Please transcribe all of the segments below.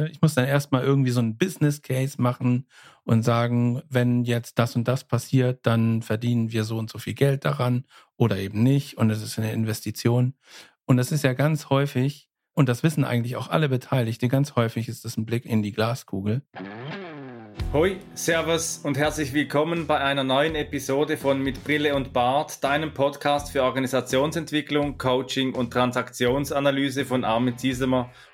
Ne? Ich muss dann erstmal irgendwie so einen Business Case machen und sagen, wenn jetzt das und das passiert, dann verdienen wir so und so viel Geld daran oder eben nicht. Und es ist eine Investition. Und das ist ja ganz häufig, und das wissen eigentlich auch alle Beteiligten, ganz häufig ist das ein Blick in die Glaskugel. Hoi, Servus und herzlich willkommen bei einer neuen Episode von Mit Brille und Bart, deinem Podcast für Organisationsentwicklung, Coaching und Transaktionsanalyse von Armin Ziesemer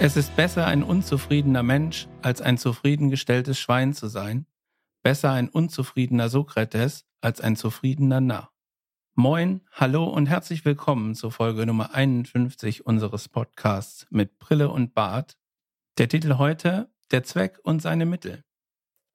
Es ist besser, ein unzufriedener Mensch als ein zufriedengestelltes Schwein zu sein. Besser ein unzufriedener Sokrates als ein zufriedener Narr. Moin, hallo und herzlich willkommen zur Folge Nummer 51 unseres Podcasts mit Brille und Bart. Der Titel heute der Zweck und seine Mittel.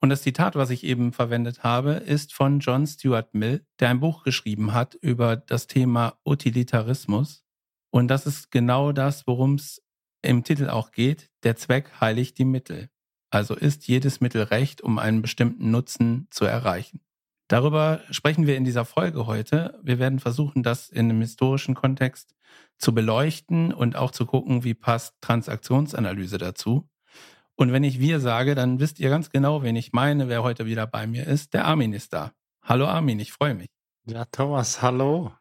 Und das Zitat, was ich eben verwendet habe, ist von John Stuart Mill, der ein Buch geschrieben hat über das Thema Utilitarismus. Und das ist genau das, worum es im Titel auch geht. Der Zweck heiligt die Mittel. Also ist jedes Mittel recht, um einen bestimmten Nutzen zu erreichen. Darüber sprechen wir in dieser Folge heute. Wir werden versuchen, das in einem historischen Kontext zu beleuchten und auch zu gucken, wie passt Transaktionsanalyse dazu. Und wenn ich wir sage, dann wisst ihr ganz genau, wen ich meine, wer heute wieder bei mir ist. Der Armin ist da. Hallo Armin, ich freue mich. Ja, Thomas, hallo.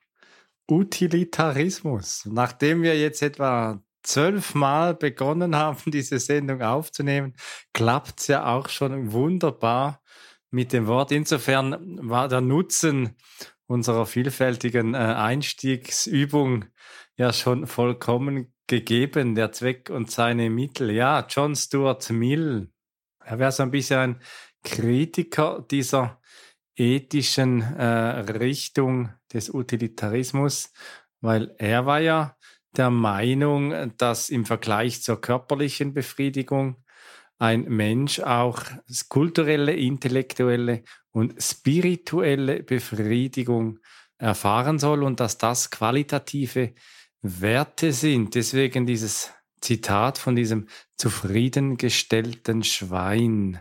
Utilitarismus. Nachdem wir jetzt etwa zwölfmal begonnen haben, diese Sendung aufzunehmen, klappt es ja auch schon wunderbar mit dem Wort. Insofern war der Nutzen unserer vielfältigen äh, Einstiegsübung ja schon vollkommen gegeben, der Zweck und seine Mittel. Ja, John Stuart Mill, er wäre so ein bisschen ein Kritiker dieser ethischen äh, Richtung des Utilitarismus, weil er war ja der Meinung, dass im Vergleich zur körperlichen Befriedigung ein Mensch auch kulturelle, intellektuelle und spirituelle Befriedigung erfahren soll und dass das qualitative Werte sind. Deswegen dieses Zitat von diesem zufriedengestellten Schwein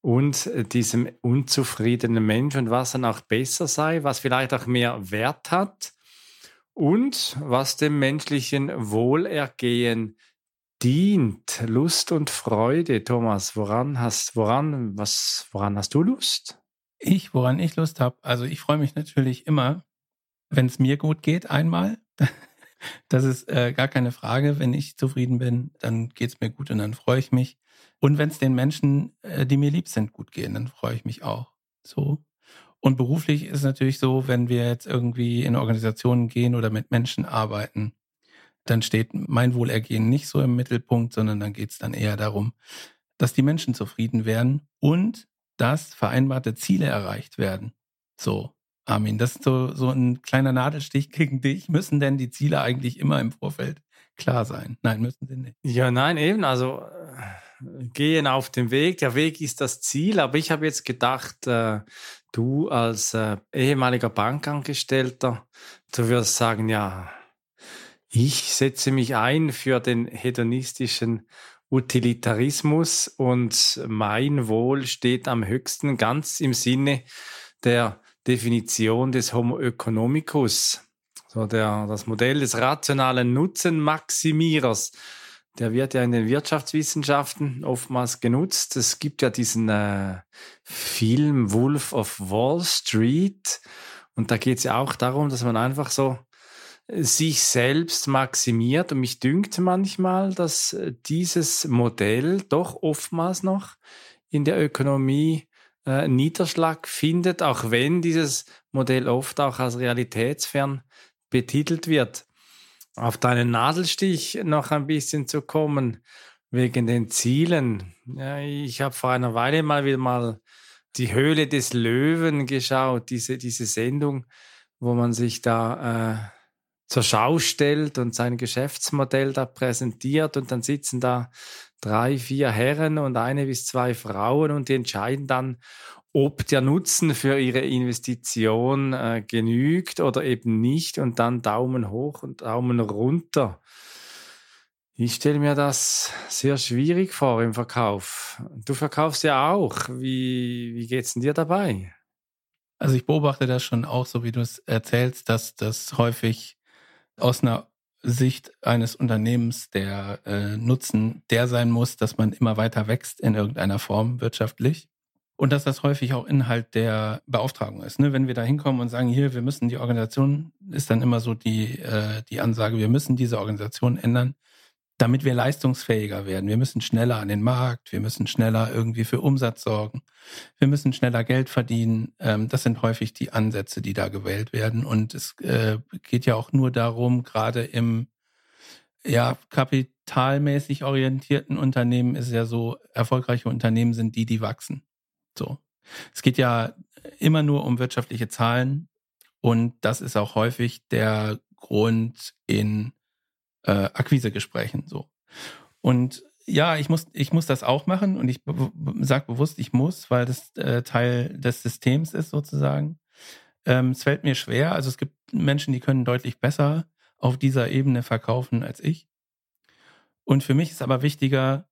und diesem unzufriedenen Mensch und was dann auch besser sei, was vielleicht auch mehr Wert hat und was dem menschlichen Wohlergehen dient. Lust und Freude, Thomas. Woran hast, woran, was, woran hast du Lust? Ich, woran ich Lust habe. Also ich freue mich natürlich immer, wenn es mir gut geht, einmal. Das ist äh, gar keine Frage. Wenn ich zufrieden bin, dann geht es mir gut und dann freue ich mich. Und wenn es den Menschen, äh, die mir lieb sind, gut gehen, dann freue ich mich auch. So. Und beruflich ist es natürlich so, wenn wir jetzt irgendwie in Organisationen gehen oder mit Menschen arbeiten, dann steht mein Wohlergehen nicht so im Mittelpunkt, sondern dann geht es dann eher darum, dass die Menschen zufrieden werden und dass vereinbarte Ziele erreicht werden. So. Armin, das ist so, so ein kleiner Nadelstich gegen dich. Müssen denn die Ziele eigentlich immer im Vorfeld klar sein? Nein, müssen sie nicht. Ja, nein, eben. Also äh, gehen auf dem Weg. Der Weg ist das Ziel. Aber ich habe jetzt gedacht, äh, du als äh, ehemaliger Bankangestellter, du wirst sagen, ja, ich setze mich ein für den hedonistischen Utilitarismus und mein Wohl steht am höchsten, ganz im Sinne der Definition des Homo economicus, so der, das Modell des rationalen Nutzenmaximierers. Der wird ja in den Wirtschaftswissenschaften oftmals genutzt. Es gibt ja diesen äh, Film Wolf of Wall Street und da geht es ja auch darum, dass man einfach so sich selbst maximiert. Und mich dünkt manchmal, dass dieses Modell doch oftmals noch in der Ökonomie äh, Niederschlag findet, auch wenn dieses Modell oft auch als realitätsfern betitelt wird. Auf deinen Nadelstich noch ein bisschen zu kommen, wegen den Zielen. Ja, ich habe vor einer Weile mal wieder mal die Höhle des Löwen geschaut, diese, diese Sendung, wo man sich da äh, zur Schau stellt und sein Geschäftsmodell da präsentiert und dann sitzen da drei, vier Herren und eine bis zwei Frauen und die entscheiden dann, ob der Nutzen für ihre Investition äh, genügt oder eben nicht und dann Daumen hoch und Daumen runter. Ich stelle mir das sehr schwierig vor im Verkauf. Du verkaufst ja auch. Wie, wie geht's denn dir dabei? Also ich beobachte das schon auch, so wie du es erzählst, dass das häufig aus einer Sicht eines Unternehmens der äh, Nutzen der sein muss, dass man immer weiter wächst in irgendeiner Form wirtschaftlich. Und dass das häufig auch Inhalt der Beauftragung ist. Ne? Wenn wir da hinkommen und sagen, hier, wir müssen die Organisation, ist dann immer so die, äh, die Ansage, wir müssen diese Organisation ändern, damit wir leistungsfähiger werden. Wir müssen schneller an den Markt, wir müssen schneller irgendwie für Umsatz sorgen, wir müssen schneller Geld verdienen. Ähm, das sind häufig die Ansätze, die da gewählt werden. Und es äh, geht ja auch nur darum, gerade im ja, kapitalmäßig orientierten Unternehmen ist ja so, erfolgreiche Unternehmen sind die, die wachsen. So. Es geht ja immer nur um wirtschaftliche Zahlen und das ist auch häufig der Grund in äh, Akquisegesprächen so. Und ja, ich muss, ich muss das auch machen und ich sage bewusst, ich muss, weil das äh, Teil des Systems ist sozusagen. Ähm, es fällt mir schwer. Also es gibt Menschen, die können deutlich besser auf dieser Ebene verkaufen als ich. Und für mich ist aber wichtiger,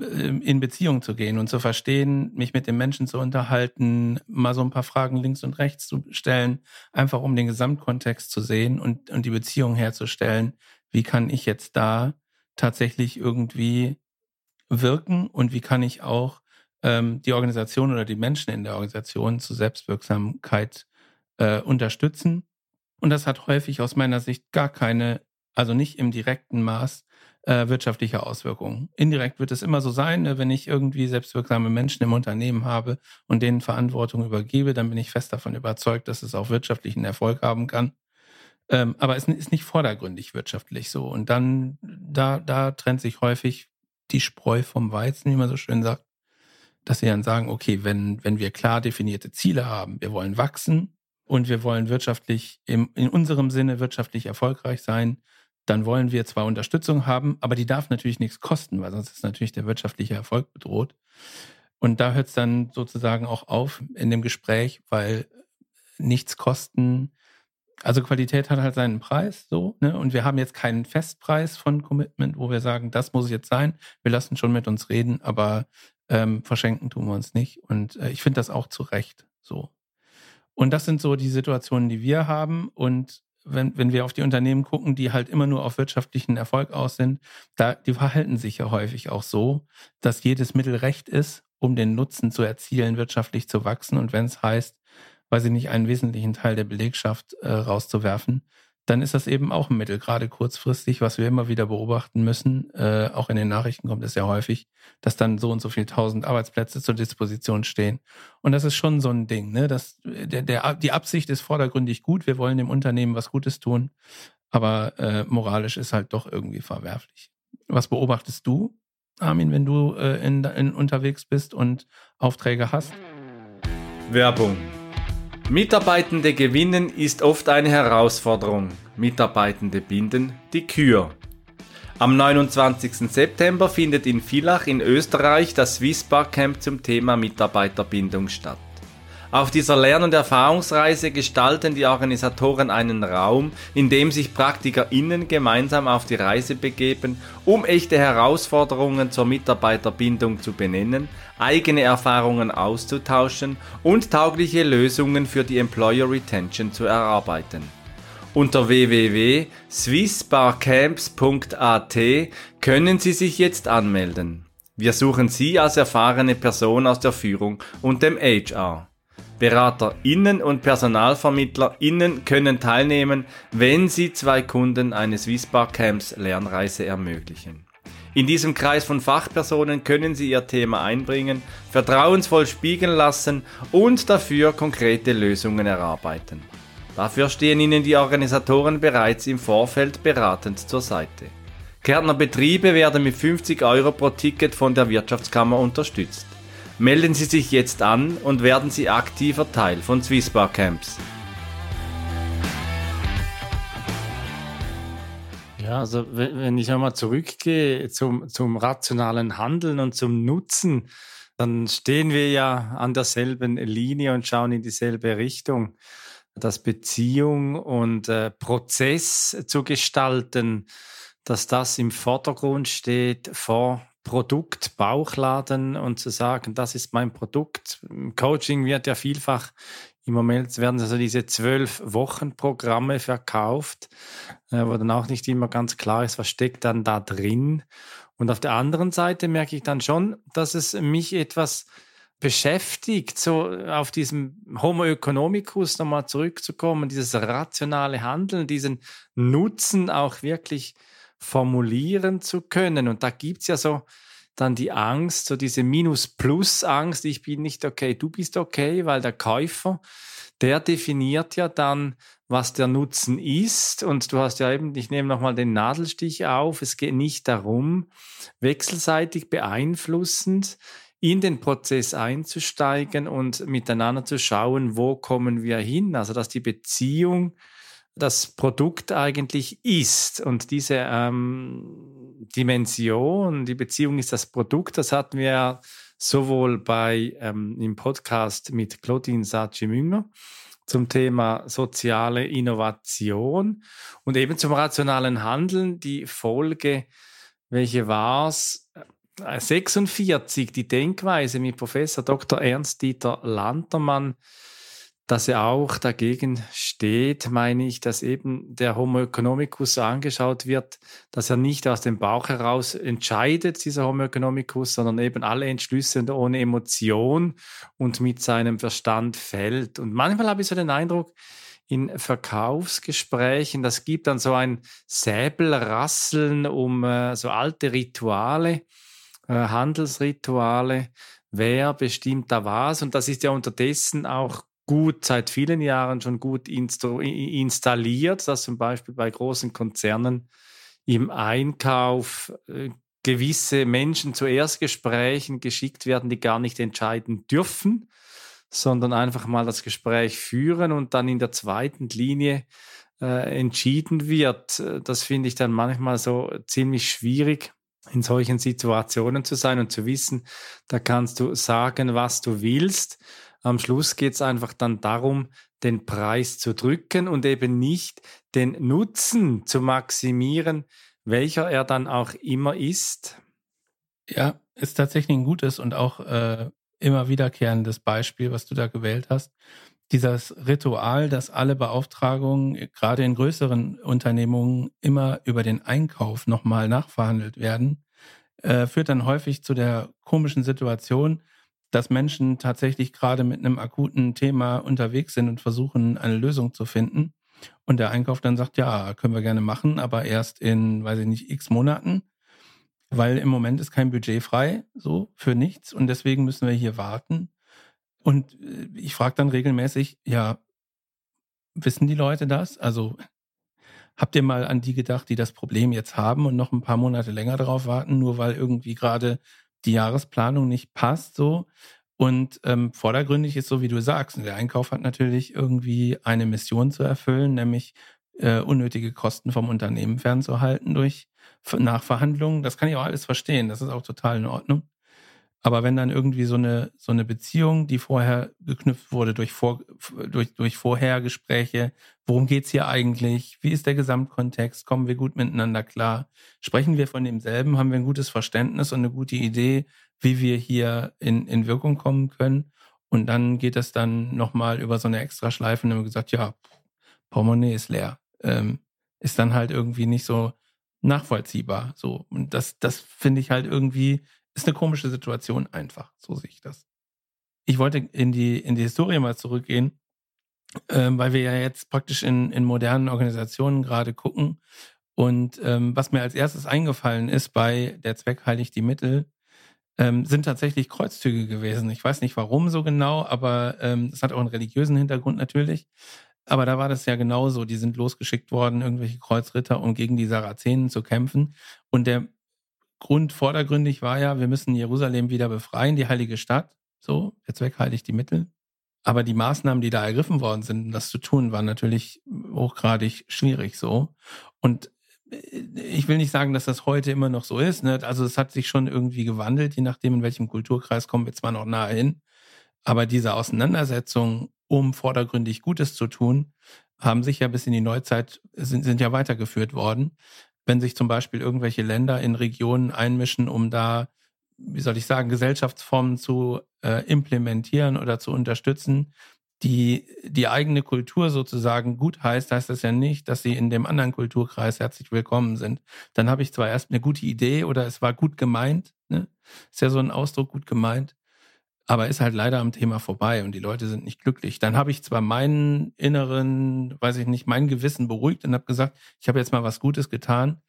ähm, in Beziehung zu gehen und zu verstehen, mich mit den Menschen zu unterhalten, mal so ein paar Fragen links und rechts zu stellen, einfach um den Gesamtkontext zu sehen und, und die Beziehung herzustellen, wie kann ich jetzt da tatsächlich irgendwie wirken und wie kann ich auch ähm, die Organisation oder die Menschen in der Organisation zur Selbstwirksamkeit äh, unterstützen. Und das hat häufig aus meiner Sicht gar keine, also nicht im direkten Maß äh, wirtschaftliche Auswirkungen. Indirekt wird es immer so sein, ne, wenn ich irgendwie selbstwirksame Menschen im Unternehmen habe und denen Verantwortung übergebe, dann bin ich fest davon überzeugt, dass es auch wirtschaftlichen Erfolg haben kann. Ähm, aber es ist nicht vordergründig wirtschaftlich so. Und dann, da, da trennt sich häufig die Spreu vom Weizen, wie man so schön sagt, dass sie dann sagen, okay, wenn, wenn wir klar definierte Ziele haben, wir wollen wachsen und wir wollen wirtschaftlich, im, in unserem Sinne wirtschaftlich erfolgreich sein, dann wollen wir zwar Unterstützung haben, aber die darf natürlich nichts kosten, weil sonst ist natürlich der wirtschaftliche Erfolg bedroht. Und da hört es dann sozusagen auch auf in dem Gespräch, weil nichts kosten also Qualität hat halt seinen Preis, so, ne? Und wir haben jetzt keinen Festpreis von Commitment, wo wir sagen, das muss jetzt sein. Wir lassen schon mit uns reden, aber ähm, verschenken tun wir uns nicht. Und äh, ich finde das auch zu Recht so. Und das sind so die Situationen, die wir haben. Und wenn, wenn wir auf die Unternehmen gucken, die halt immer nur auf wirtschaftlichen Erfolg aus sind, da, die verhalten sich ja häufig auch so, dass jedes Mittel recht ist, um den Nutzen zu erzielen, wirtschaftlich zu wachsen. Und wenn es heißt, weiß ich nicht, einen wesentlichen Teil der Belegschaft äh, rauszuwerfen, dann ist das eben auch ein Mittel, gerade kurzfristig, was wir immer wieder beobachten müssen. Äh, auch in den Nachrichten kommt es ja häufig, dass dann so und so viele tausend Arbeitsplätze zur Disposition stehen. Und das ist schon so ein Ding, ne? Das, der, der, die Absicht ist vordergründig gut, wir wollen dem Unternehmen was Gutes tun, aber äh, moralisch ist halt doch irgendwie verwerflich. Was beobachtest du, Armin, wenn du äh, in, in unterwegs bist und Aufträge hast? Werbung Mitarbeitende gewinnen ist oft eine Herausforderung. Mitarbeitende binden die Kür. Am 29. September findet in Villach in Österreich das Swiss Camp zum Thema Mitarbeiterbindung statt. Auf dieser Lern- und Erfahrungsreise gestalten die Organisatoren einen Raum, in dem sich PraktikerInnen gemeinsam auf die Reise begeben, um echte Herausforderungen zur Mitarbeiterbindung zu benennen, eigene Erfahrungen auszutauschen und taugliche Lösungen für die Employer Retention zu erarbeiten. Unter www.swissbarcamps.at können Sie sich jetzt anmelden. Wir suchen Sie als erfahrene Person aus der Führung und dem HR. BeraterInnen und PersonalvermittlerInnen können teilnehmen, wenn sie zwei Kunden eines Swissbar Camps Lernreise ermöglichen. In diesem Kreis von Fachpersonen können Sie Ihr Thema einbringen, vertrauensvoll spiegeln lassen und dafür konkrete Lösungen erarbeiten. Dafür stehen Ihnen die Organisatoren bereits im Vorfeld beratend zur Seite. Kärntner Betriebe werden mit 50 Euro pro Ticket von der Wirtschaftskammer unterstützt. Melden Sie sich jetzt an und werden Sie aktiver Teil von Swissbar Camps. Ja, also wenn ich einmal zurückgehe zum, zum rationalen Handeln und zum Nutzen, dann stehen wir ja an derselben Linie und schauen in dieselbe Richtung. Dass Beziehung und äh, Prozess zu gestalten, dass das im Vordergrund steht vor Produkt, Bauchladen und zu sagen, das ist mein Produkt. Im Coaching wird ja vielfach im Moment werden also diese zwölf Wochen Programme verkauft, äh, wo dann auch nicht immer ganz klar ist, was steckt dann da drin. Und auf der anderen Seite merke ich dann schon, dass es mich etwas beschäftigt, so auf diesem Homo economicus nochmal zurückzukommen, dieses rationale Handeln, diesen Nutzen auch wirklich formulieren zu können. Und da gibt es ja so dann die Angst, so diese Minus-Plus-Angst, ich bin nicht okay, du bist okay, weil der Käufer, der definiert ja dann, was der Nutzen ist. Und du hast ja eben, ich nehme nochmal den Nadelstich auf, es geht nicht darum, wechselseitig beeinflussend in den Prozess einzusteigen und miteinander zu schauen, wo kommen wir hin. Also dass die Beziehung das Produkt eigentlich ist. Und diese ähm, Dimension, die Beziehung ist das Produkt, das hatten wir sowohl bei ähm, im Podcast mit Claudine Sachi-Münger zum Thema soziale Innovation und eben zum rationalen Handeln. Die Folge, welche war es? 46, die Denkweise mit Professor Dr. Ernst-Dieter Lantermann dass er auch dagegen steht, meine ich, dass eben der Homo economicus so angeschaut wird, dass er nicht aus dem Bauch heraus entscheidet, dieser Homo economicus, sondern eben alle Entschlüsse ohne Emotion und mit seinem Verstand fällt. Und manchmal habe ich so den Eindruck, in Verkaufsgesprächen, das gibt dann so ein Säbelrasseln um äh, so alte Rituale, äh, Handelsrituale, wer bestimmt da was. Und das ist ja unterdessen auch gut, seit vielen Jahren schon gut installiert, dass zum Beispiel bei großen Konzernen im Einkauf äh, gewisse Menschen zu Erstgesprächen geschickt werden, die gar nicht entscheiden dürfen, sondern einfach mal das Gespräch führen und dann in der zweiten Linie äh, entschieden wird. Das finde ich dann manchmal so ziemlich schwierig in solchen Situationen zu sein und zu wissen, da kannst du sagen, was du willst am Schluss geht es einfach dann darum, den Preis zu drücken und eben nicht den Nutzen zu maximieren, welcher er dann auch immer ist. Ja, ist tatsächlich ein gutes und auch äh, immer wiederkehrendes Beispiel, was du da gewählt hast. Dieses Ritual, dass alle Beauftragungen, gerade in größeren Unternehmungen, immer über den Einkauf nochmal nachverhandelt werden, äh, führt dann häufig zu der komischen Situation, dass Menschen tatsächlich gerade mit einem akuten Thema unterwegs sind und versuchen, eine Lösung zu finden. Und der Einkauf dann sagt, ja, können wir gerne machen, aber erst in, weiß ich nicht, x Monaten, weil im Moment ist kein Budget frei, so für nichts. Und deswegen müssen wir hier warten. Und äh, ich frage dann regelmäßig, ja, wissen die Leute das? Also habt ihr mal an die gedacht, die das Problem jetzt haben und noch ein paar Monate länger darauf warten, nur weil irgendwie gerade die Jahresplanung nicht passt so. Und ähm, vordergründig ist so, wie du sagst, der Einkauf hat natürlich irgendwie eine Mission zu erfüllen, nämlich äh, unnötige Kosten vom Unternehmen fernzuhalten durch Nachverhandlungen. Das kann ich auch alles verstehen. Das ist auch total in Ordnung. Aber wenn dann irgendwie so eine, so eine Beziehung, die vorher geknüpft wurde durch, Vor, durch, durch Vorhergespräche, worum geht's hier eigentlich? Wie ist der Gesamtkontext? Kommen wir gut miteinander klar? Sprechen wir von demselben? Haben wir ein gutes Verständnis und eine gute Idee, wie wir hier in, in Wirkung kommen können? Und dann geht es dann nochmal über so eine Extraschleife und dann haben wir gesagt, ja, Portemonnaie ist leer. Ähm, ist dann halt irgendwie nicht so nachvollziehbar. So. Und das, das finde ich halt irgendwie ist eine komische Situation einfach. So sehe ich das. Ich wollte in die, in die Historie mal zurückgehen, ähm, weil wir ja jetzt praktisch in, in modernen Organisationen gerade gucken. Und ähm, was mir als erstes eingefallen ist bei der Zweck heiligt die Mittel, ähm, sind tatsächlich Kreuzzüge gewesen. Ich weiß nicht warum so genau, aber ähm, das hat auch einen religiösen Hintergrund natürlich. Aber da war das ja genauso. Die sind losgeschickt worden, irgendwelche Kreuzritter, um gegen die Sarazenen zu kämpfen. Und der Grund vordergründig war ja, wir müssen Jerusalem wieder befreien, die heilige Stadt. So, der Zweck heiligt die Mittel. Aber die Maßnahmen, die da ergriffen worden sind, um das zu tun, waren natürlich hochgradig schwierig so. Und ich will nicht sagen, dass das heute immer noch so ist. Ne? Also es hat sich schon irgendwie gewandelt, je nachdem, in welchem Kulturkreis kommen wir zwar noch nahe hin. Aber diese Auseinandersetzungen, um vordergründig Gutes zu tun, haben sich ja bis in die Neuzeit, sind, sind ja weitergeführt worden. Wenn sich zum Beispiel irgendwelche Länder in Regionen einmischen, um da, wie soll ich sagen, Gesellschaftsformen zu äh, implementieren oder zu unterstützen, die die eigene Kultur sozusagen gut heißt, heißt das ja nicht, dass sie in dem anderen Kulturkreis herzlich willkommen sind. Dann habe ich zwar erst eine gute Idee oder es war gut gemeint, ne? ist ja so ein Ausdruck gut gemeint, aber ist halt leider am Thema vorbei und die Leute sind nicht glücklich. Dann habe ich zwar meinen inneren, weiß ich nicht, mein Gewissen beruhigt und habe gesagt, ich habe jetzt mal was Gutes getan,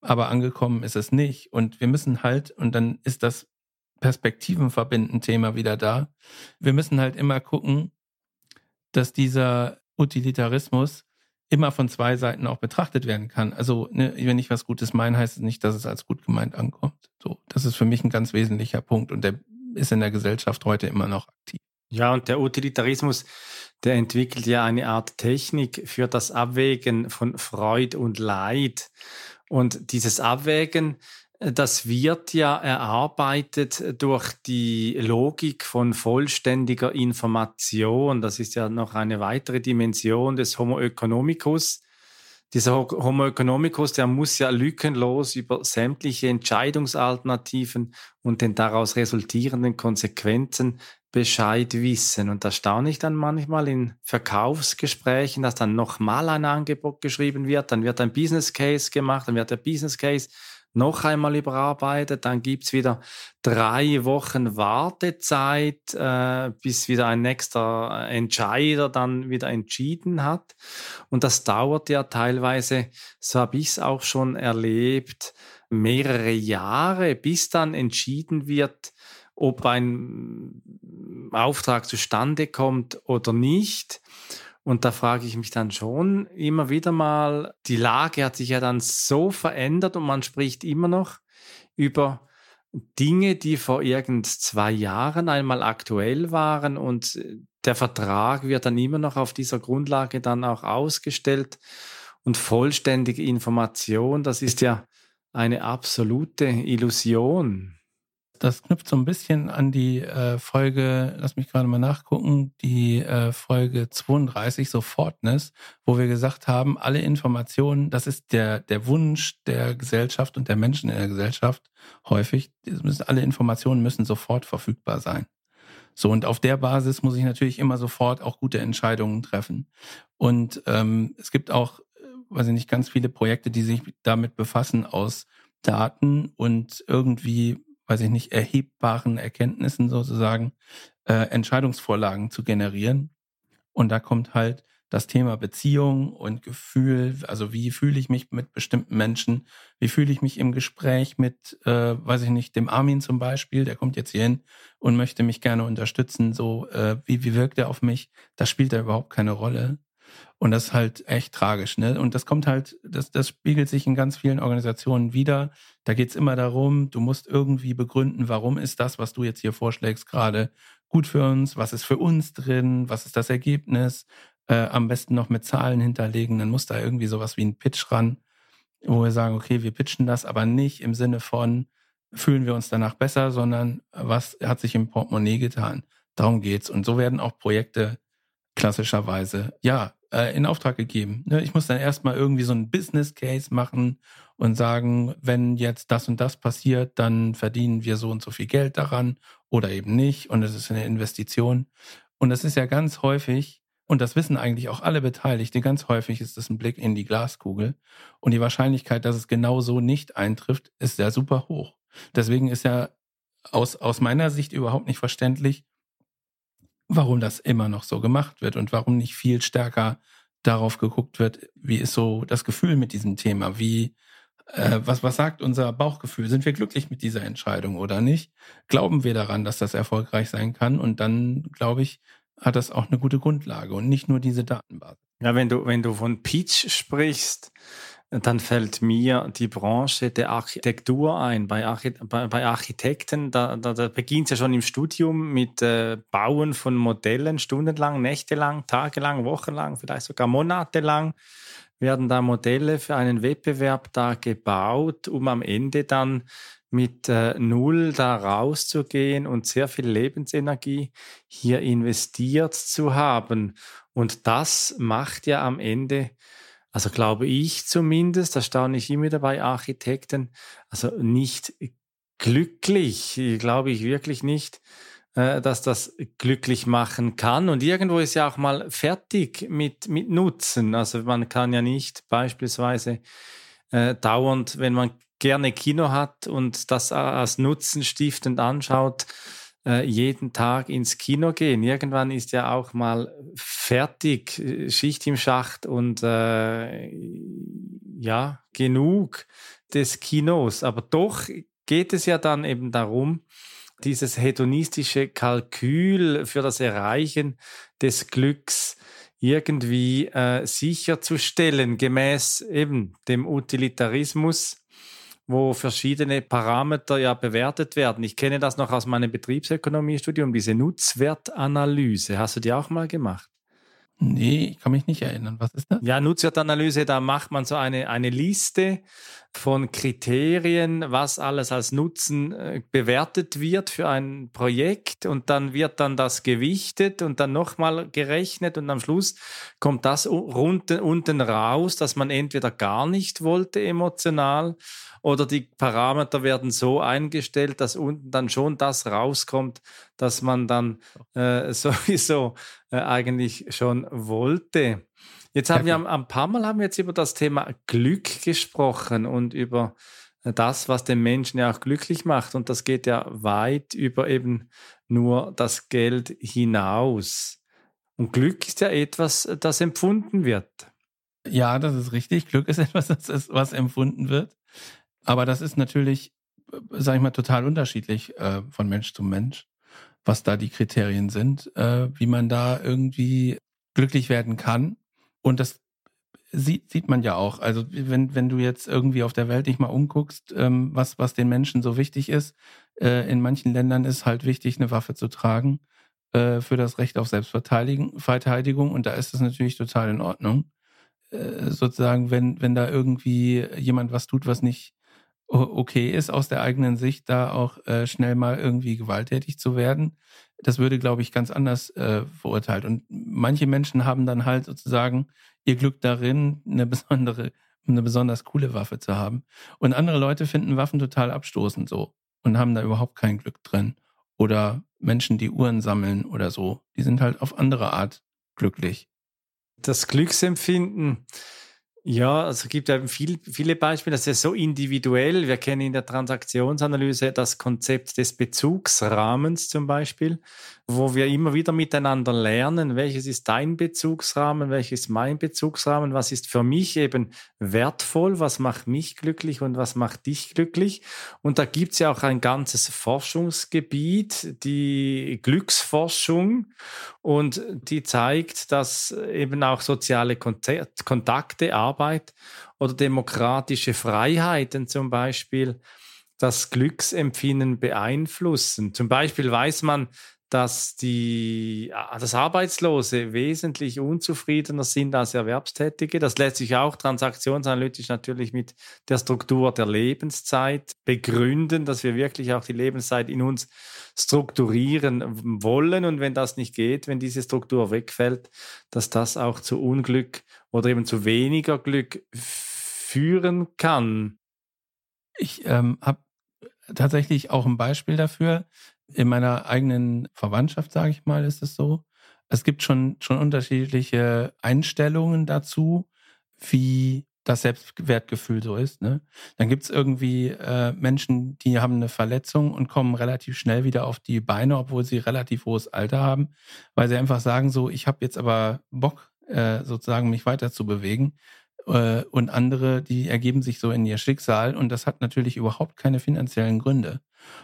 aber angekommen ist es nicht. Und wir müssen halt, und dann ist das Perspektivenverbinden Thema wieder da. Wir müssen halt immer gucken, dass dieser Utilitarismus immer von zwei Seiten auch betrachtet werden kann. Also, ne, wenn ich was Gutes meine, heißt es nicht, dass es als gut gemeint ankommt. So, das ist für mich ein ganz wesentlicher Punkt und der ist in der Gesellschaft heute immer noch aktiv. Ja, und der Utilitarismus, der entwickelt ja eine Art Technik für das Abwägen von Freud und Leid. Und dieses Abwägen, das wird ja erarbeitet durch die Logik von vollständiger Information. Das ist ja noch eine weitere Dimension des Homo economicus. Dieser Homo economicus, der muss ja lückenlos über sämtliche Entscheidungsalternativen und den daraus resultierenden Konsequenzen Bescheid wissen. Und da staune ich dann manchmal in Verkaufsgesprächen, dass dann nochmal ein Angebot geschrieben wird, dann wird ein Business Case gemacht, dann wird der Business Case noch einmal überarbeitet. Dann gibt's wieder drei Wochen Wartezeit, äh, bis wieder ein nächster Entscheider dann wieder entschieden hat. Und das dauert ja teilweise, so habe ich es auch schon erlebt, mehrere Jahre, bis dann entschieden wird, ob ein Auftrag zustande kommt oder nicht. Und da frage ich mich dann schon immer wieder mal, die Lage hat sich ja dann so verändert und man spricht immer noch über Dinge, die vor irgend zwei Jahren einmal aktuell waren und der Vertrag wird dann immer noch auf dieser Grundlage dann auch ausgestellt und vollständige Information, das ist ja eine absolute Illusion das knüpft so ein bisschen an die äh, Folge, lass mich gerade mal nachgucken, die äh, Folge 32, Sofortness, wo wir gesagt haben, alle Informationen, das ist der, der Wunsch der Gesellschaft und der Menschen in der Gesellschaft häufig, müssen, alle Informationen müssen sofort verfügbar sein. So, und auf der Basis muss ich natürlich immer sofort auch gute Entscheidungen treffen. Und ähm, es gibt auch, äh, weiß ich nicht, ganz viele Projekte, die sich damit befassen, aus Daten und irgendwie weiß ich nicht, erhebbaren Erkenntnissen sozusagen äh, Entscheidungsvorlagen zu generieren. Und da kommt halt das Thema Beziehung und Gefühl, also wie fühle ich mich mit bestimmten Menschen, wie fühle ich mich im Gespräch mit, äh, weiß ich nicht, dem Armin zum Beispiel, der kommt jetzt hier hin und möchte mich gerne unterstützen, so äh, wie, wie wirkt er auf mich, das spielt da überhaupt keine Rolle. Und das ist halt echt tragisch. Ne? Und das kommt halt, das, das spiegelt sich in ganz vielen Organisationen wieder. Da geht's immer darum, du musst irgendwie begründen, warum ist das, was du jetzt hier vorschlägst, gerade gut für uns, was ist für uns drin, was ist das Ergebnis, äh, am besten noch mit Zahlen hinterlegen. Dann muss da irgendwie sowas wie ein Pitch ran, wo wir sagen, okay, wir pitchen das, aber nicht im Sinne von, fühlen wir uns danach besser, sondern was hat sich im Portemonnaie getan. Darum geht's. Und so werden auch Projekte klassischerweise, ja, äh, in Auftrag gegeben. Ne? Ich muss dann erstmal irgendwie so einen Business Case machen und sagen, wenn jetzt das und das passiert, dann verdienen wir so und so viel Geld daran oder eben nicht und es ist eine Investition. Und das ist ja ganz häufig, und das wissen eigentlich auch alle Beteiligten, ganz häufig ist das ein Blick in die Glaskugel. Und die Wahrscheinlichkeit, dass es genau so nicht eintrifft, ist ja super hoch. Deswegen ist ja aus, aus meiner Sicht überhaupt nicht verständlich, warum das immer noch so gemacht wird und warum nicht viel stärker darauf geguckt wird, wie ist so das Gefühl mit diesem Thema, wie äh, was was sagt unser Bauchgefühl, sind wir glücklich mit dieser Entscheidung oder nicht? Glauben wir daran, dass das erfolgreich sein kann und dann glaube ich, hat das auch eine gute Grundlage und nicht nur diese Datenbasis. Ja, wenn du wenn du von Pitch sprichst, dann fällt mir die Branche der Architektur ein. Bei, Archi bei, bei Architekten, da, da, da beginnt es ja schon im Studium mit äh, Bauen von Modellen, stundenlang, nächtelang, tagelang, wochenlang, vielleicht sogar monatelang. werden da Modelle für einen Wettbewerb da gebaut, um am Ende dann mit äh, Null da rauszugehen und sehr viel Lebensenergie hier investiert zu haben. Und das macht ja am Ende, also glaube ich zumindest, da staune ich immer wieder bei Architekten, also nicht glücklich, glaube ich wirklich nicht, äh, dass das glücklich machen kann. Und irgendwo ist ja auch mal fertig mit, mit Nutzen. Also man kann ja nicht beispielsweise äh, dauernd, wenn man gerne Kino hat und das als nutzenstiftend anschaut, äh, jeden Tag ins Kino gehen. Irgendwann ist ja auch mal fertig, äh, Schicht im Schacht und äh, ja, genug des Kinos. Aber doch geht es ja dann eben darum, dieses hedonistische Kalkül für das Erreichen des Glücks irgendwie äh, sicherzustellen, gemäß eben dem Utilitarismus, wo verschiedene Parameter ja bewertet werden. Ich kenne das noch aus meinem Betriebsökonomiestudium, diese Nutzwertanalyse. Hast du die auch mal gemacht? Nee, ich kann mich nicht erinnern. Was ist das? Ja, Nutzwertanalyse, da macht man so eine, eine Liste von Kriterien, was alles als Nutzen äh, bewertet wird für ein Projekt und dann wird dann das gewichtet und dann nochmal gerechnet und am Schluss kommt das unten, unten raus, dass man entweder gar nicht wollte emotional oder die Parameter werden so eingestellt, dass unten dann schon das rauskommt, dass man dann äh, sowieso äh, eigentlich schon wollte. Jetzt haben wir ein, ein paar Mal haben wir jetzt über das Thema Glück gesprochen und über das, was den Menschen ja auch glücklich macht. Und das geht ja weit über eben nur das Geld hinaus. Und Glück ist ja etwas, das empfunden wird. Ja, das ist richtig. Glück ist etwas, das ist, was empfunden wird. Aber das ist natürlich, sage ich mal, total unterschiedlich äh, von Mensch zu Mensch, was da die Kriterien sind, äh, wie man da irgendwie glücklich werden kann. Und das sieht, sieht man ja auch. Also wenn, wenn du jetzt irgendwie auf der Welt dich mal umguckst, ähm, was, was den Menschen so wichtig ist, äh, in manchen Ländern ist halt wichtig, eine Waffe zu tragen äh, für das Recht auf Selbstverteidigung. Und da ist es natürlich total in Ordnung. Äh, sozusagen, wenn, wenn da irgendwie jemand was tut, was nicht okay ist, aus der eigenen Sicht da auch äh, schnell mal irgendwie gewalttätig zu werden. Das würde, glaube ich, ganz anders äh, verurteilt. Und manche Menschen haben dann halt sozusagen ihr Glück darin, eine besondere, eine besonders coole Waffe zu haben. Und andere Leute finden Waffen total abstoßend so und haben da überhaupt kein Glück drin. Oder Menschen, die Uhren sammeln oder so, die sind halt auf andere Art glücklich. Das Glücksempfinden ja, also es gibt ja viel, viele Beispiele, das ist so individuell. Wir kennen in der Transaktionsanalyse das Konzept des Bezugsrahmens zum Beispiel, wo wir immer wieder miteinander lernen, welches ist dein Bezugsrahmen, welches mein Bezugsrahmen, was ist für mich eben wertvoll, was macht mich glücklich und was macht dich glücklich. Und da gibt es ja auch ein ganzes Forschungsgebiet, die Glücksforschung, und die zeigt, dass eben auch soziale Kontakte, Arbeit oder demokratische Freiheiten zum Beispiel das Glücksempfinden beeinflussen. Zum Beispiel weiß man, dass die, das Arbeitslose wesentlich unzufriedener sind als Erwerbstätige. Das lässt sich auch transaktionsanalytisch natürlich mit der Struktur der Lebenszeit begründen, dass wir wirklich auch die Lebenszeit in uns strukturieren wollen. Und wenn das nicht geht, wenn diese Struktur wegfällt, dass das auch zu Unglück oder eben zu weniger Glück führen kann. Ich ähm, habe tatsächlich auch ein Beispiel dafür in meiner eigenen Verwandtschaft, sage ich mal, ist es so. Es gibt schon, schon unterschiedliche Einstellungen dazu, wie das Selbstwertgefühl so ist. Ne? Dann gibt es irgendwie äh, Menschen, die haben eine Verletzung und kommen relativ schnell wieder auf die Beine, obwohl sie relativ hohes Alter haben, weil sie einfach sagen, so, ich habe jetzt aber Bock, äh, sozusagen mich weiter zu bewegen. Äh, und andere, die ergeben sich so in ihr Schicksal und das hat natürlich überhaupt keine finanziellen Gründe.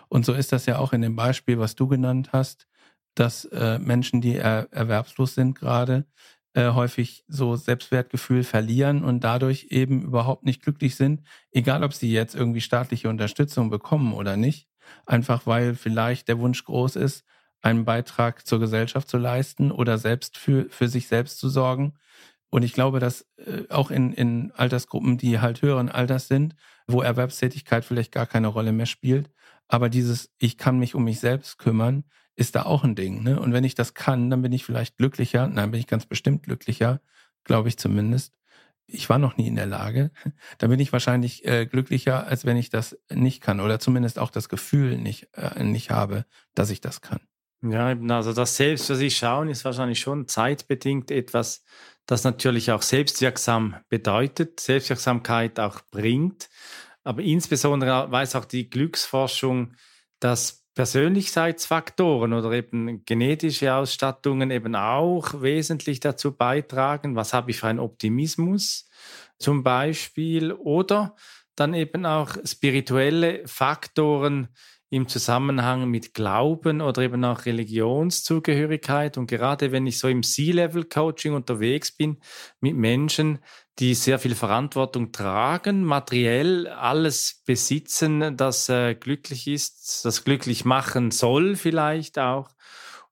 Und so ist das ja auch in dem Beispiel, was du genannt hast, dass äh, Menschen, die er, erwerbslos sind gerade, äh, häufig so Selbstwertgefühl verlieren und dadurch eben überhaupt nicht glücklich sind, egal ob sie jetzt irgendwie staatliche Unterstützung bekommen oder nicht, einfach weil vielleicht der Wunsch groß ist, einen Beitrag zur Gesellschaft zu leisten oder selbst für, für sich selbst zu sorgen. Und ich glaube, dass äh, auch in, in Altersgruppen, die halt höheren Alters sind, wo Erwerbstätigkeit vielleicht gar keine Rolle mehr spielt, aber dieses, ich kann mich um mich selbst kümmern, ist da auch ein Ding. Ne? Und wenn ich das kann, dann bin ich vielleicht glücklicher. Nein, bin ich ganz bestimmt glücklicher, glaube ich zumindest. Ich war noch nie in der Lage. Da bin ich wahrscheinlich äh, glücklicher, als wenn ich das nicht kann oder zumindest auch das Gefühl nicht, äh, nicht habe, dass ich das kann. Ja, also das Selbst für sich schauen ist wahrscheinlich schon zeitbedingt etwas, das natürlich auch selbstwirksam bedeutet, Selbstwirksamkeit auch bringt. Aber insbesondere weiß auch die Glücksforschung, dass Persönlichkeitsfaktoren oder eben genetische Ausstattungen eben auch wesentlich dazu beitragen. Was habe ich für einen Optimismus zum Beispiel? Oder dann eben auch spirituelle Faktoren, im Zusammenhang mit Glauben oder eben auch Religionszugehörigkeit. Und gerade wenn ich so im C-Level-Coaching unterwegs bin mit Menschen, die sehr viel Verantwortung tragen, materiell alles besitzen, das äh, glücklich ist, das glücklich machen soll vielleicht auch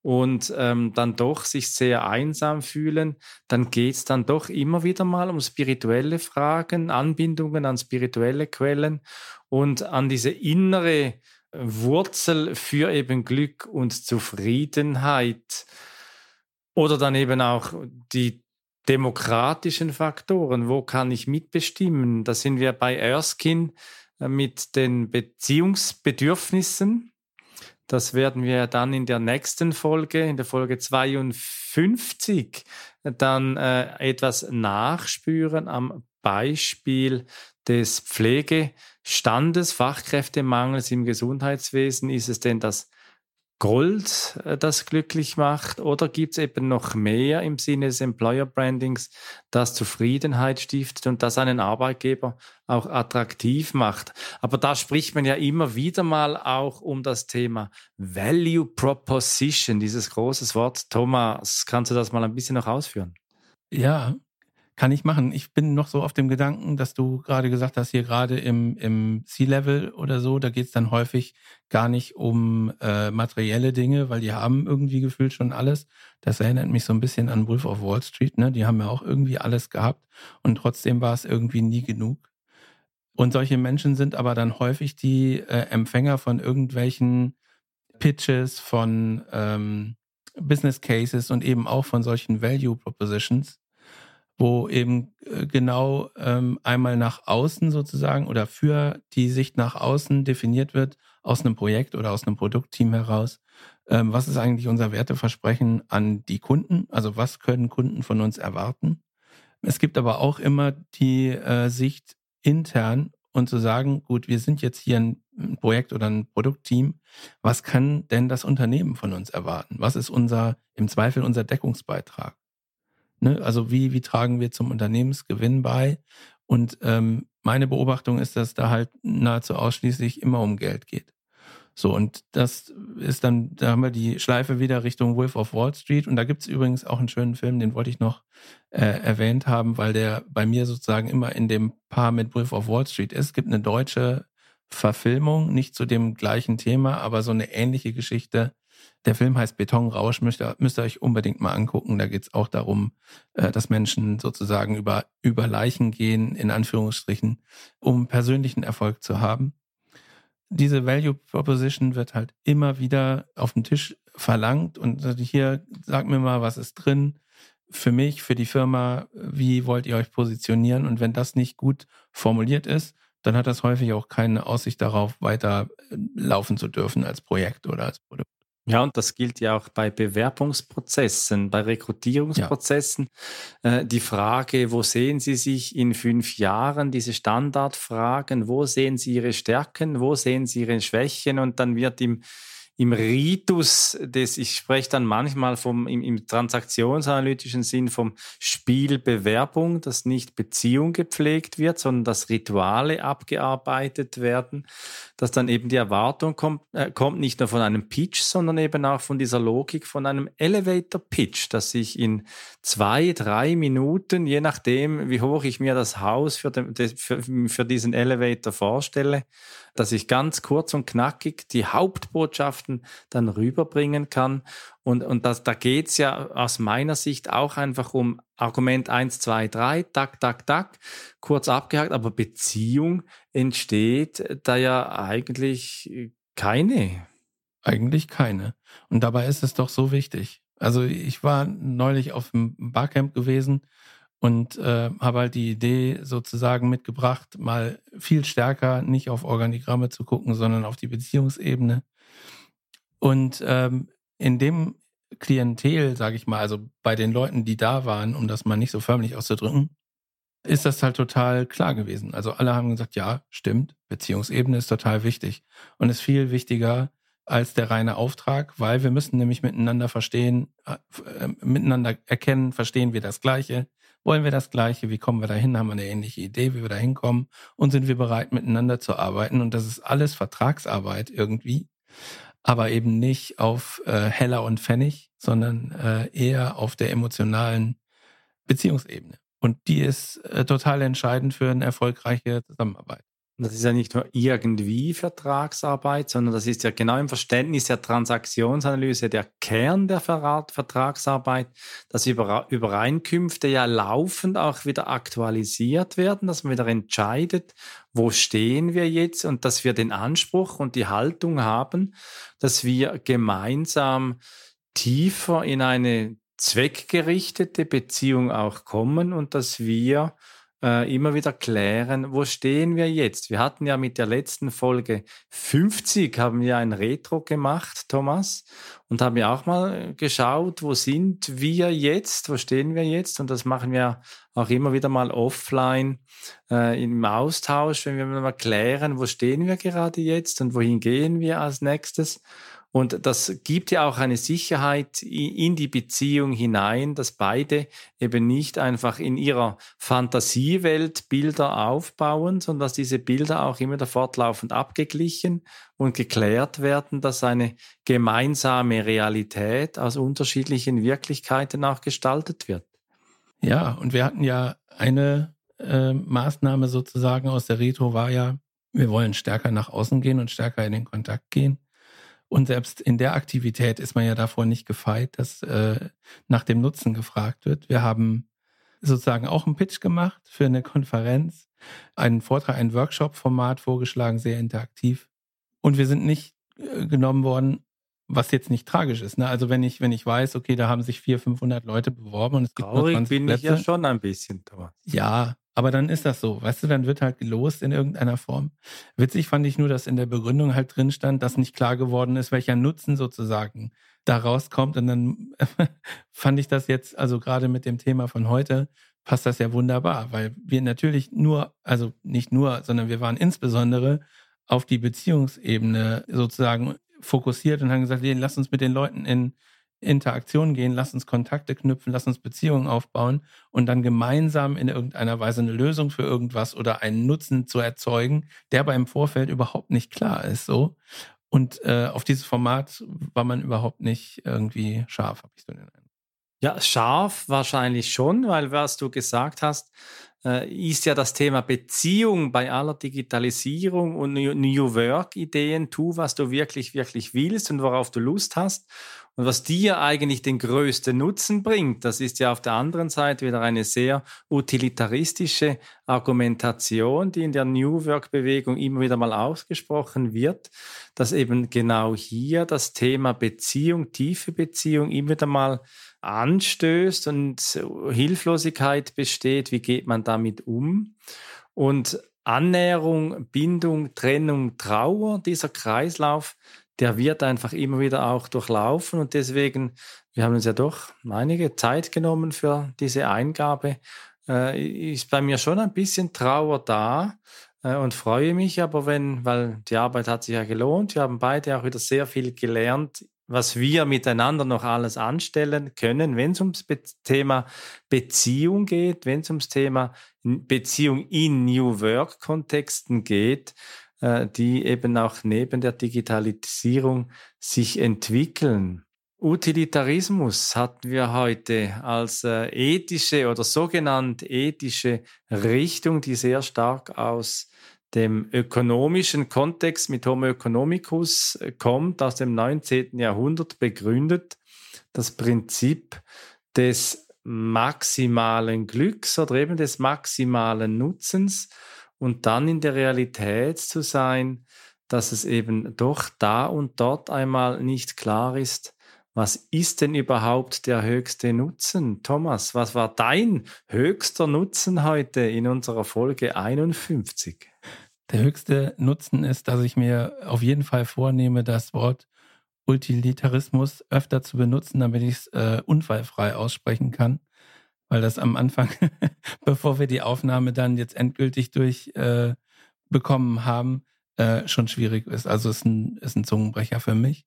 und ähm, dann doch sich sehr einsam fühlen, dann geht es dann doch immer wieder mal um spirituelle Fragen, Anbindungen an spirituelle Quellen und an diese innere Wurzel für eben Glück und Zufriedenheit oder dann eben auch die demokratischen Faktoren. Wo kann ich mitbestimmen? Da sind wir bei Erskine äh, mit den Beziehungsbedürfnissen. Das werden wir dann in der nächsten Folge, in der Folge 52, dann äh, etwas nachspüren am Beispiel des Pflegestandes, Fachkräftemangels im Gesundheitswesen? Ist es denn das Gold, äh, das glücklich macht? Oder gibt es eben noch mehr im Sinne des Employer Brandings, das Zufriedenheit stiftet und das einen Arbeitgeber auch attraktiv macht? Aber da spricht man ja immer wieder mal auch um das Thema Value Proposition, dieses große Wort. Thomas, kannst du das mal ein bisschen noch ausführen? Ja, kann ich machen. Ich bin noch so auf dem Gedanken, dass du gerade gesagt hast, hier gerade im, im C-Level oder so, da geht es dann häufig gar nicht um äh, materielle Dinge, weil die haben irgendwie gefühlt schon alles. Das erinnert mich so ein bisschen an Wolf of Wall Street, ne? Die haben ja auch irgendwie alles gehabt und trotzdem war es irgendwie nie genug. Und solche Menschen sind aber dann häufig die äh, Empfänger von irgendwelchen Pitches, von ähm, Business Cases und eben auch von solchen Value Propositions wo eben äh, genau ähm, einmal nach außen sozusagen oder für die Sicht nach außen definiert wird, aus einem Projekt oder aus einem Produktteam heraus, ähm, was ist eigentlich unser Werteversprechen an die Kunden? Also was können Kunden von uns erwarten? Es gibt aber auch immer die äh, Sicht intern und zu sagen, gut, wir sind jetzt hier ein Projekt oder ein Produktteam. Was kann denn das Unternehmen von uns erwarten? Was ist unser, im Zweifel unser Deckungsbeitrag? Ne? Also wie, wie tragen wir zum Unternehmensgewinn bei? Und ähm, meine Beobachtung ist, dass da halt nahezu ausschließlich immer um Geld geht. So, und das ist dann, da haben wir die Schleife wieder Richtung Wolf of Wall Street. Und da gibt's übrigens auch einen schönen Film, den wollte ich noch äh, erwähnt haben, weil der bei mir sozusagen immer in dem Paar mit Wolf of Wall Street ist. Es gibt eine deutsche Verfilmung, nicht zu dem gleichen Thema, aber so eine ähnliche Geschichte der Film heißt Betonrausch, müsst ihr, müsst ihr euch unbedingt mal angucken. Da geht es auch darum, äh, dass Menschen sozusagen über, über Leichen gehen, in Anführungsstrichen, um persönlichen Erfolg zu haben. Diese Value Proposition wird halt immer wieder auf den Tisch verlangt und hier, sag mir mal, was ist drin für mich, für die Firma, wie wollt ihr euch positionieren? Und wenn das nicht gut formuliert ist, dann hat das häufig auch keine Aussicht darauf, weiter äh, laufen zu dürfen als Projekt oder als Produkt. Ja, und das gilt ja auch bei Bewerbungsprozessen, bei Rekrutierungsprozessen. Ja. Äh, die Frage, wo sehen Sie sich in fünf Jahren, diese Standardfragen, wo sehen Sie Ihre Stärken, wo sehen Sie Ihre Schwächen und dann wird im im Ritus des, ich spreche dann manchmal vom, im, im transaktionsanalytischen Sinn vom Spielbewerbung, dass nicht Beziehung gepflegt wird, sondern dass Rituale abgearbeitet werden, dass dann eben die Erwartung kommt, äh, kommt nicht nur von einem Pitch, sondern eben auch von dieser Logik von einem Elevator Pitch, dass ich in zwei, drei Minuten, je nachdem, wie hoch ich mir das Haus für, den, für, für diesen Elevator vorstelle, dass ich ganz kurz und knackig die Hauptbotschaften Botschaften dann rüberbringen kann. Und, und das, da geht's ja aus meiner Sicht auch einfach um Argument eins, zwei, drei, tak, tak, tak, kurz abgehakt, aber Beziehung entsteht da ja eigentlich keine. Eigentlich keine. Und dabei ist es doch so wichtig. Also ich war neulich auf dem Barcamp gewesen und äh, habe halt die Idee sozusagen mitgebracht, mal viel stärker nicht auf Organigramme zu gucken, sondern auf die Beziehungsebene. Und ähm, in dem Klientel, sage ich mal, also bei den Leuten, die da waren, um das mal nicht so förmlich auszudrücken, ist das halt total klar gewesen. Also alle haben gesagt, ja, stimmt, Beziehungsebene ist total wichtig und ist viel wichtiger als der reine Auftrag, weil wir müssen nämlich miteinander verstehen, äh, äh miteinander erkennen, verstehen wir das Gleiche, wollen wir das Gleiche? Wie kommen wir dahin? Haben wir eine ähnliche Idee, wie wir da hinkommen? Und sind wir bereit, miteinander zu arbeiten? Und das ist alles Vertragsarbeit irgendwie, aber eben nicht auf äh, Heller und Pfennig, sondern äh, eher auf der emotionalen Beziehungsebene. Und die ist äh, total entscheidend für eine erfolgreiche Zusammenarbeit. Das ist ja nicht nur irgendwie Vertragsarbeit, sondern das ist ja genau im Verständnis der Transaktionsanalyse der Kern der Vertragsarbeit, dass Übereinkünfte ja laufend auch wieder aktualisiert werden, dass man wieder entscheidet, wo stehen wir jetzt und dass wir den Anspruch und die Haltung haben, dass wir gemeinsam tiefer in eine zweckgerichtete Beziehung auch kommen und dass wir äh, immer wieder klären, wo stehen wir jetzt? Wir hatten ja mit der letzten Folge 50, haben wir ein Retro gemacht, Thomas, und haben ja auch mal geschaut, wo sind wir jetzt, wo stehen wir jetzt? Und das machen wir auch immer wieder mal offline äh, im Austausch, wenn wir mal klären, wo stehen wir gerade jetzt und wohin gehen wir als nächstes. Und das gibt ja auch eine Sicherheit in die Beziehung hinein, dass beide eben nicht einfach in ihrer Fantasiewelt Bilder aufbauen, sondern dass diese Bilder auch immer fortlaufend abgeglichen und geklärt werden, dass eine gemeinsame Realität aus unterschiedlichen Wirklichkeiten auch gestaltet wird. Ja, und wir hatten ja eine äh, Maßnahme sozusagen aus der Retro war ja, wir wollen stärker nach außen gehen und stärker in den Kontakt gehen. Und selbst in der Aktivität ist man ja davor nicht gefeit, dass äh, nach dem Nutzen gefragt wird. Wir haben sozusagen auch einen Pitch gemacht für eine Konferenz, einen Vortrag, ein Workshop-Format vorgeschlagen, sehr interaktiv. Und wir sind nicht äh, genommen worden, was jetzt nicht tragisch ist. Ne? Also wenn ich, wenn ich weiß, okay, da haben sich 400, 500 Leute beworben und es gibt Traurig nur 20 bin Plätze. ich ja schon ein bisschen, Thomas. Ja, aber dann ist das so, weißt du, dann wird halt gelost in irgendeiner Form. Witzig fand ich nur, dass in der Begründung halt drin stand, dass nicht klar geworden ist, welcher Nutzen sozusagen da rauskommt. Und dann fand ich das jetzt, also gerade mit dem Thema von heute, passt das ja wunderbar, weil wir natürlich nur, also nicht nur, sondern wir waren insbesondere auf die Beziehungsebene sozusagen fokussiert und haben gesagt, lass uns mit den Leuten in Interaktion gehen, lass uns Kontakte knüpfen, lass uns Beziehungen aufbauen und dann gemeinsam in irgendeiner Weise eine Lösung für irgendwas oder einen Nutzen zu erzeugen, der aber im Vorfeld überhaupt nicht klar ist. So. Und äh, auf dieses Format war man überhaupt nicht irgendwie scharf, habe ich so den Eindruck. Ja, scharf wahrscheinlich schon, weil was du gesagt hast, äh, ist ja das Thema Beziehung bei aller Digitalisierung und New Work-Ideen. Tu, was du wirklich, wirklich willst und worauf du Lust hast. Und was dir eigentlich den größten Nutzen bringt, das ist ja auf der anderen Seite wieder eine sehr utilitaristische Argumentation, die in der New Work-Bewegung immer wieder mal ausgesprochen wird, dass eben genau hier das Thema Beziehung, tiefe Beziehung immer wieder mal anstößt und Hilflosigkeit besteht. Wie geht man damit um? Und Annäherung, Bindung, Trennung, Trauer, dieser Kreislauf, der wird einfach immer wieder auch durchlaufen und deswegen, wir haben uns ja doch einige Zeit genommen für diese Eingabe, äh, ist bei mir schon ein bisschen Trauer da äh, und freue mich aber, wenn, weil die Arbeit hat sich ja gelohnt, wir haben beide auch wieder sehr viel gelernt, was wir miteinander noch alles anstellen können, wenn es ums Be Thema Beziehung geht, wenn es ums Thema Beziehung in New Work-Kontexten geht, die eben auch neben der Digitalisierung sich entwickeln. Utilitarismus hatten wir heute als äh, ethische oder sogenannt ethische Richtung, die sehr stark aus dem ökonomischen Kontext mit Homo economicus äh, kommt, aus dem 19. Jahrhundert begründet, das Prinzip des maximalen Glücks oder eben des maximalen Nutzens und dann in der Realität zu sein, dass es eben doch da und dort einmal nicht klar ist, was ist denn überhaupt der höchste Nutzen? Thomas, was war dein höchster Nutzen heute in unserer Folge 51? Der höchste Nutzen ist, dass ich mir auf jeden Fall vornehme, das Wort Utilitarismus öfter zu benutzen, damit ich es äh, unfallfrei aussprechen kann. Weil das am Anfang, bevor wir die Aufnahme dann jetzt endgültig durchbekommen äh, haben, äh, schon schwierig ist. Also es ist ein, ist ein Zungenbrecher für mich.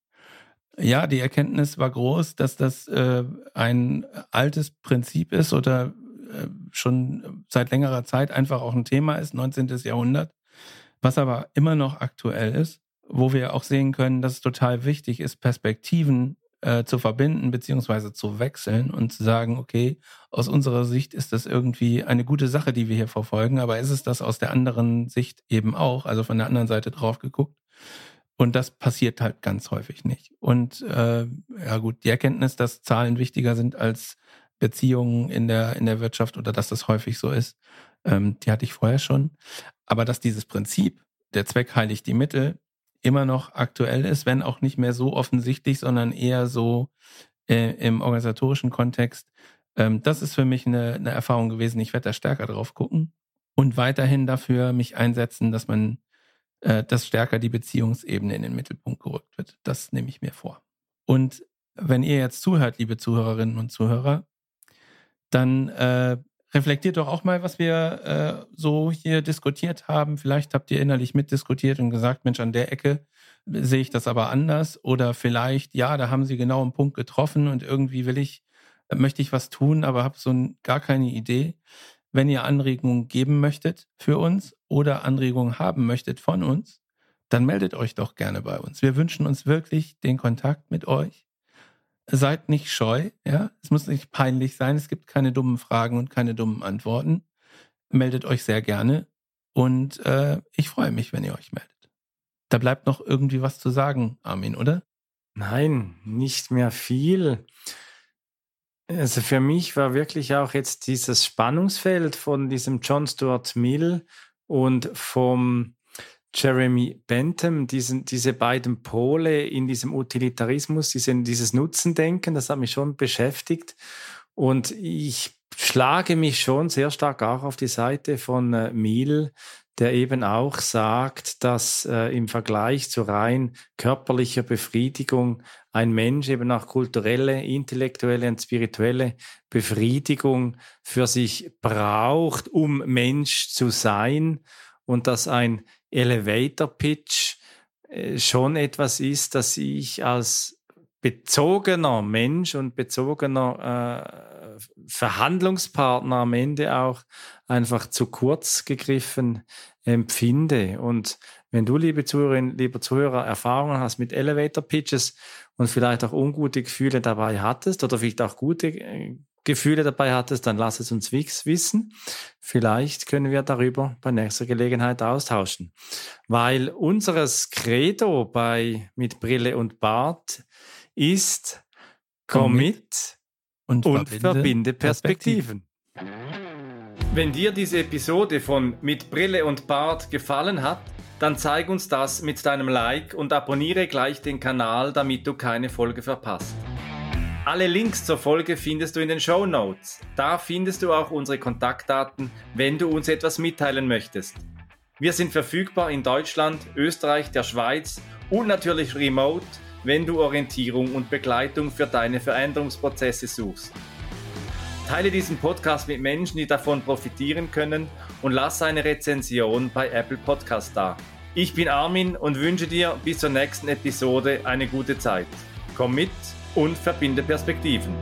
Ja, die Erkenntnis war groß, dass das äh, ein altes Prinzip ist oder äh, schon seit längerer Zeit einfach auch ein Thema ist, 19. Jahrhundert, was aber immer noch aktuell ist, wo wir auch sehen können, dass es total wichtig ist, Perspektiven äh, zu verbinden beziehungsweise zu wechseln und zu sagen, okay, aus unserer Sicht ist das irgendwie eine gute Sache, die wir hier verfolgen, aber ist es das aus der anderen Sicht eben auch, also von der anderen Seite drauf geguckt? Und das passiert halt ganz häufig nicht. Und äh, ja gut, die Erkenntnis, dass Zahlen wichtiger sind als Beziehungen in der, in der Wirtschaft oder dass das häufig so ist, ähm, die hatte ich vorher schon. Aber dass dieses Prinzip, der Zweck heiligt die Mittel, immer noch aktuell ist, wenn auch nicht mehr so offensichtlich, sondern eher so äh, im organisatorischen Kontext. Ähm, das ist für mich eine, eine Erfahrung gewesen. Ich werde da stärker drauf gucken und weiterhin dafür mich einsetzen, dass man äh, dass stärker die Beziehungsebene in den Mittelpunkt gerückt wird. Das nehme ich mir vor. Und wenn ihr jetzt zuhört, liebe Zuhörerinnen und Zuhörer, dann äh, reflektiert doch auch mal, was wir äh, so hier diskutiert haben. Vielleicht habt ihr innerlich mitdiskutiert und gesagt, Mensch, an der Ecke sehe ich das aber anders. Oder vielleicht, ja, da haben sie genau einen Punkt getroffen und irgendwie will ich, möchte ich was tun, aber habe so ein, gar keine Idee. Wenn ihr Anregungen geben möchtet für uns oder Anregungen haben möchtet von uns, dann meldet euch doch gerne bei uns. Wir wünschen uns wirklich den Kontakt mit euch. Seid nicht scheu, ja. Es muss nicht peinlich sein. Es gibt keine dummen Fragen und keine dummen Antworten. Meldet euch sehr gerne und äh, ich freue mich, wenn ihr euch meldet. Da bleibt noch irgendwie was zu sagen, Armin, oder? Nein, nicht mehr viel. Also für mich war wirklich auch jetzt dieses Spannungsfeld von diesem John Stuart Mill und vom Jeremy Bentham, diesen, diese beiden Pole in diesem Utilitarismus, diesen, dieses Nutzendenken, das hat mich schon beschäftigt. Und ich schlage mich schon sehr stark auch auf die Seite von äh, Mill, der eben auch sagt, dass äh, im Vergleich zu rein körperlicher Befriedigung ein Mensch eben auch kulturelle, intellektuelle und spirituelle Befriedigung für sich braucht, um Mensch zu sein und dass ein Elevator Pitch äh, schon etwas ist, das ich als bezogener Mensch und bezogener äh, Verhandlungspartner am Ende auch einfach zu kurz gegriffen empfinde. Und wenn du, liebe Zuhörerin, lieber Zuhörer, Erfahrungen hast mit Elevator Pitches und vielleicht auch ungute Gefühle dabei hattest oder vielleicht auch gute äh, Gefühle dabei hattest, dann lass es uns wissen. Vielleicht können wir darüber bei nächster Gelegenheit austauschen. Weil unseres Credo bei mit Brille und Bart ist komm mit und, und verbinde, verbinde Perspektiven. Wenn dir diese Episode von Mit Brille und Bart gefallen hat, dann zeig uns das mit deinem Like und abonniere gleich den Kanal, damit du keine Folge verpasst. Alle Links zur Folge findest du in den Show Notes. Da findest du auch unsere Kontaktdaten, wenn du uns etwas mitteilen möchtest. Wir sind verfügbar in Deutschland, Österreich, der Schweiz und natürlich remote wenn du Orientierung und Begleitung für deine Veränderungsprozesse suchst. Teile diesen Podcast mit Menschen, die davon profitieren können und lass eine Rezension bei Apple Podcast da. Ich bin Armin und wünsche dir bis zur nächsten Episode eine gute Zeit. Komm mit und verbinde Perspektiven.